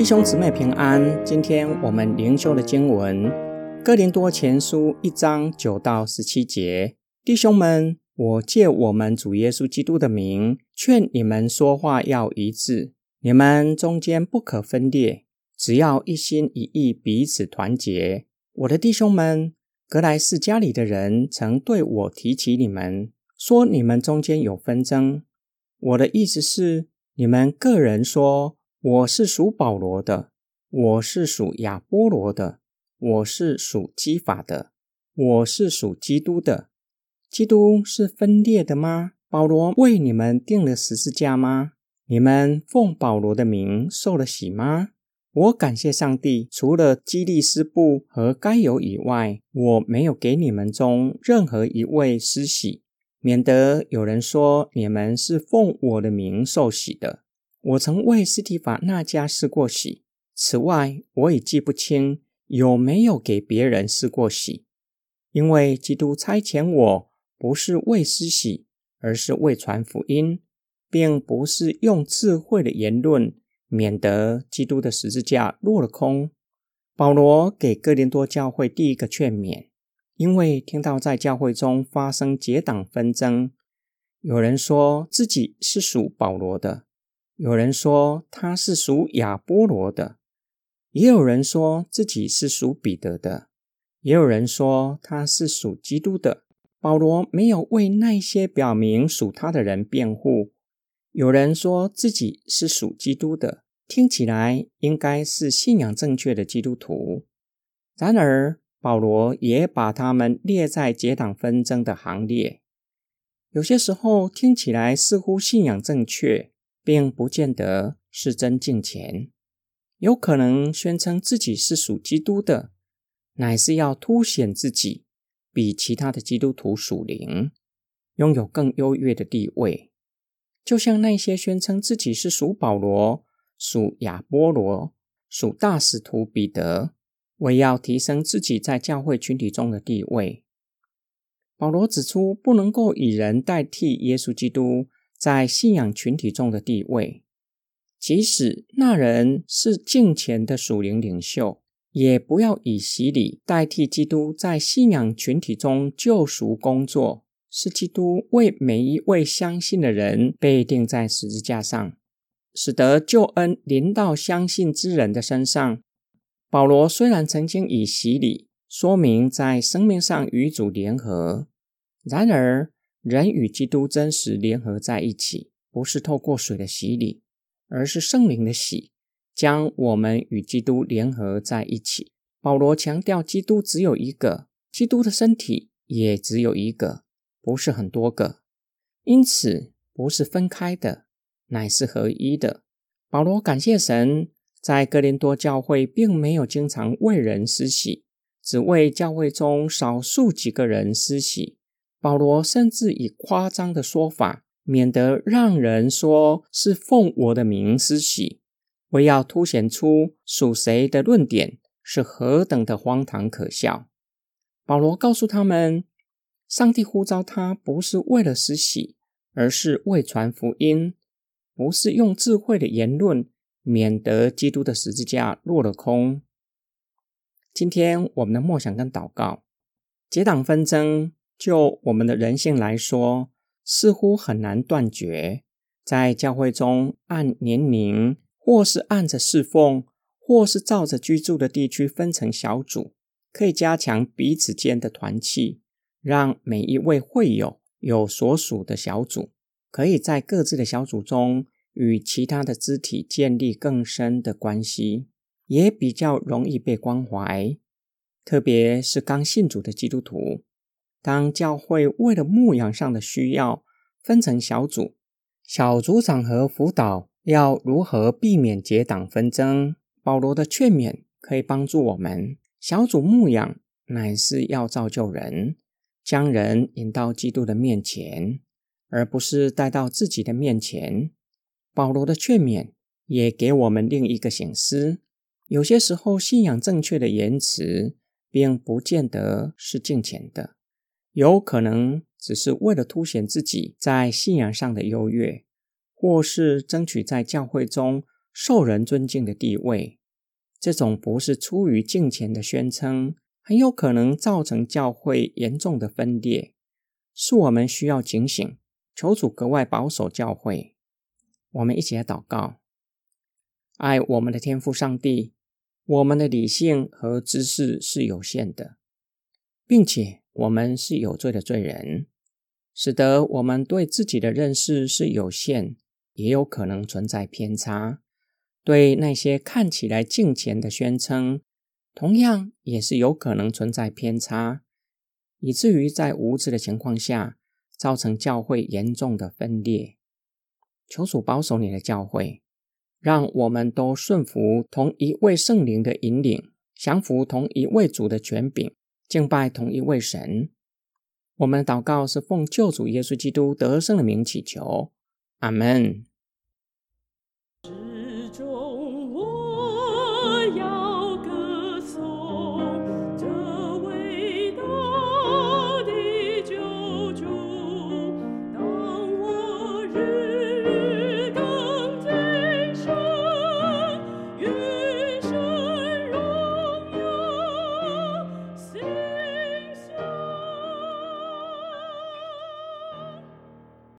弟兄姊妹平安。今天我们灵修的经文《哥林多前书》一章九到十七节。弟兄们，我借我们主耶稣基督的名，劝你们说话要一致，你们中间不可分裂，只要一心一意，彼此团结。我的弟兄们，格莱斯家里的人曾对我提起你们，说你们中间有纷争。我的意思是，你们个人说。我是属保罗的，我是属亚波罗的，我是属基法的，我是属基督的。基督是分裂的吗？保罗为你们定了十字架吗？你们奉保罗的名受了洗吗？我感谢上帝，除了基利斯布和该有以外，我没有给你们中任何一位施洗，免得有人说你们是奉我的名受洗的。我曾为斯提法那家施过洗，此外我已记不清有没有给别人施过洗。因为基督差遣我，不是为施洗，而是为传福音，并不是用智慧的言论，免得基督的十字架落了空。保罗给哥林多教会第一个劝勉，因为听到在教会中发生结党纷争，有人说自己是属保罗的。有人说他是属亚波罗的，也有人说自己是属彼得的，也有人说他是属基督的。保罗没有为那些表明属他的人辩护。有人说自己是属基督的，听起来应该是信仰正确的基督徒。然而，保罗也把他们列在结党纷争的行列。有些时候听起来似乎信仰正确。并不见得是真敬虔，有可能宣称自己是属基督的，乃是要凸显自己比其他的基督徒属灵，拥有更优越的地位。就像那些宣称自己是属保罗、属亚波罗、属大使徒彼得，为要提升自己在教会群体中的地位。保罗指出，不能够以人代替耶稣基督。在信仰群体中的地位，即使那人是敬虔的属灵领袖，也不要以洗礼代替基督在信仰群体中救赎工作。是基督为每一位相信的人被钉在十字架上，使得救恩临到相信之人的身上。保罗虽然曾经以洗礼说明在生命上与主联合，然而。人与基督真实联合在一起，不是透过水的洗礼，而是圣灵的洗，将我们与基督联合在一起。保罗强调，基督只有一个，基督的身体也只有一个，不是很多个，因此不是分开的，乃是合一的。保罗感谢神，在哥林多教会并没有经常为人施洗，只为教会中少数几个人施洗。保罗甚至以夸张的说法，免得让人说是奉我的名施洗，为要凸显出属谁的论点是何等的荒唐可笑。保罗告诉他们，上帝呼召他不是为了施洗，而是为传福音，不是用智慧的言论，免得基督的十字架落了空。今天我们的默想跟祷告，结党纷争。就我们的人性来说，似乎很难断绝。在教会中，按年龄，或是按着侍奉，或是照着居住的地区分成小组，可以加强彼此间的团契，让每一位会友有所属的小组，可以在各自的小组中与其他的肢体建立更深的关系，也比较容易被关怀。特别是刚信主的基督徒。当教会为了牧养上的需要分成小组，小组长和辅导要如何避免结党纷争？保罗的劝勉可以帮助我们。小组牧养乃是要造就人，将人引到基督的面前，而不是带到自己的面前。保罗的劝勉也给我们另一个醒思：有些时候，信仰正确的言辞，并不见得是敬虔的。有可能只是为了凸显自己在信仰上的优越，或是争取在教会中受人尊敬的地位。这种不是出于敬虔的宣称，很有可能造成教会严重的分裂，是我们需要警醒，求主格外保守教会。我们一起来祷告：爱我们的天父上帝，我们的理性和知识是有限的，并且我们是有罪的罪人，使得我们对自己的认识是有限，也有可能存在偏差。对那些看起来敬虔的宣称，同样也是有可能存在偏差，以至于在无知的情况下，造成教会严重的分裂。求主保守你的教会，让我们都顺服同一位圣灵的引领，降服同一位主的权柄，敬拜同一位神。我们的祷告是奉救主耶稣基督得胜的名祈求，阿门。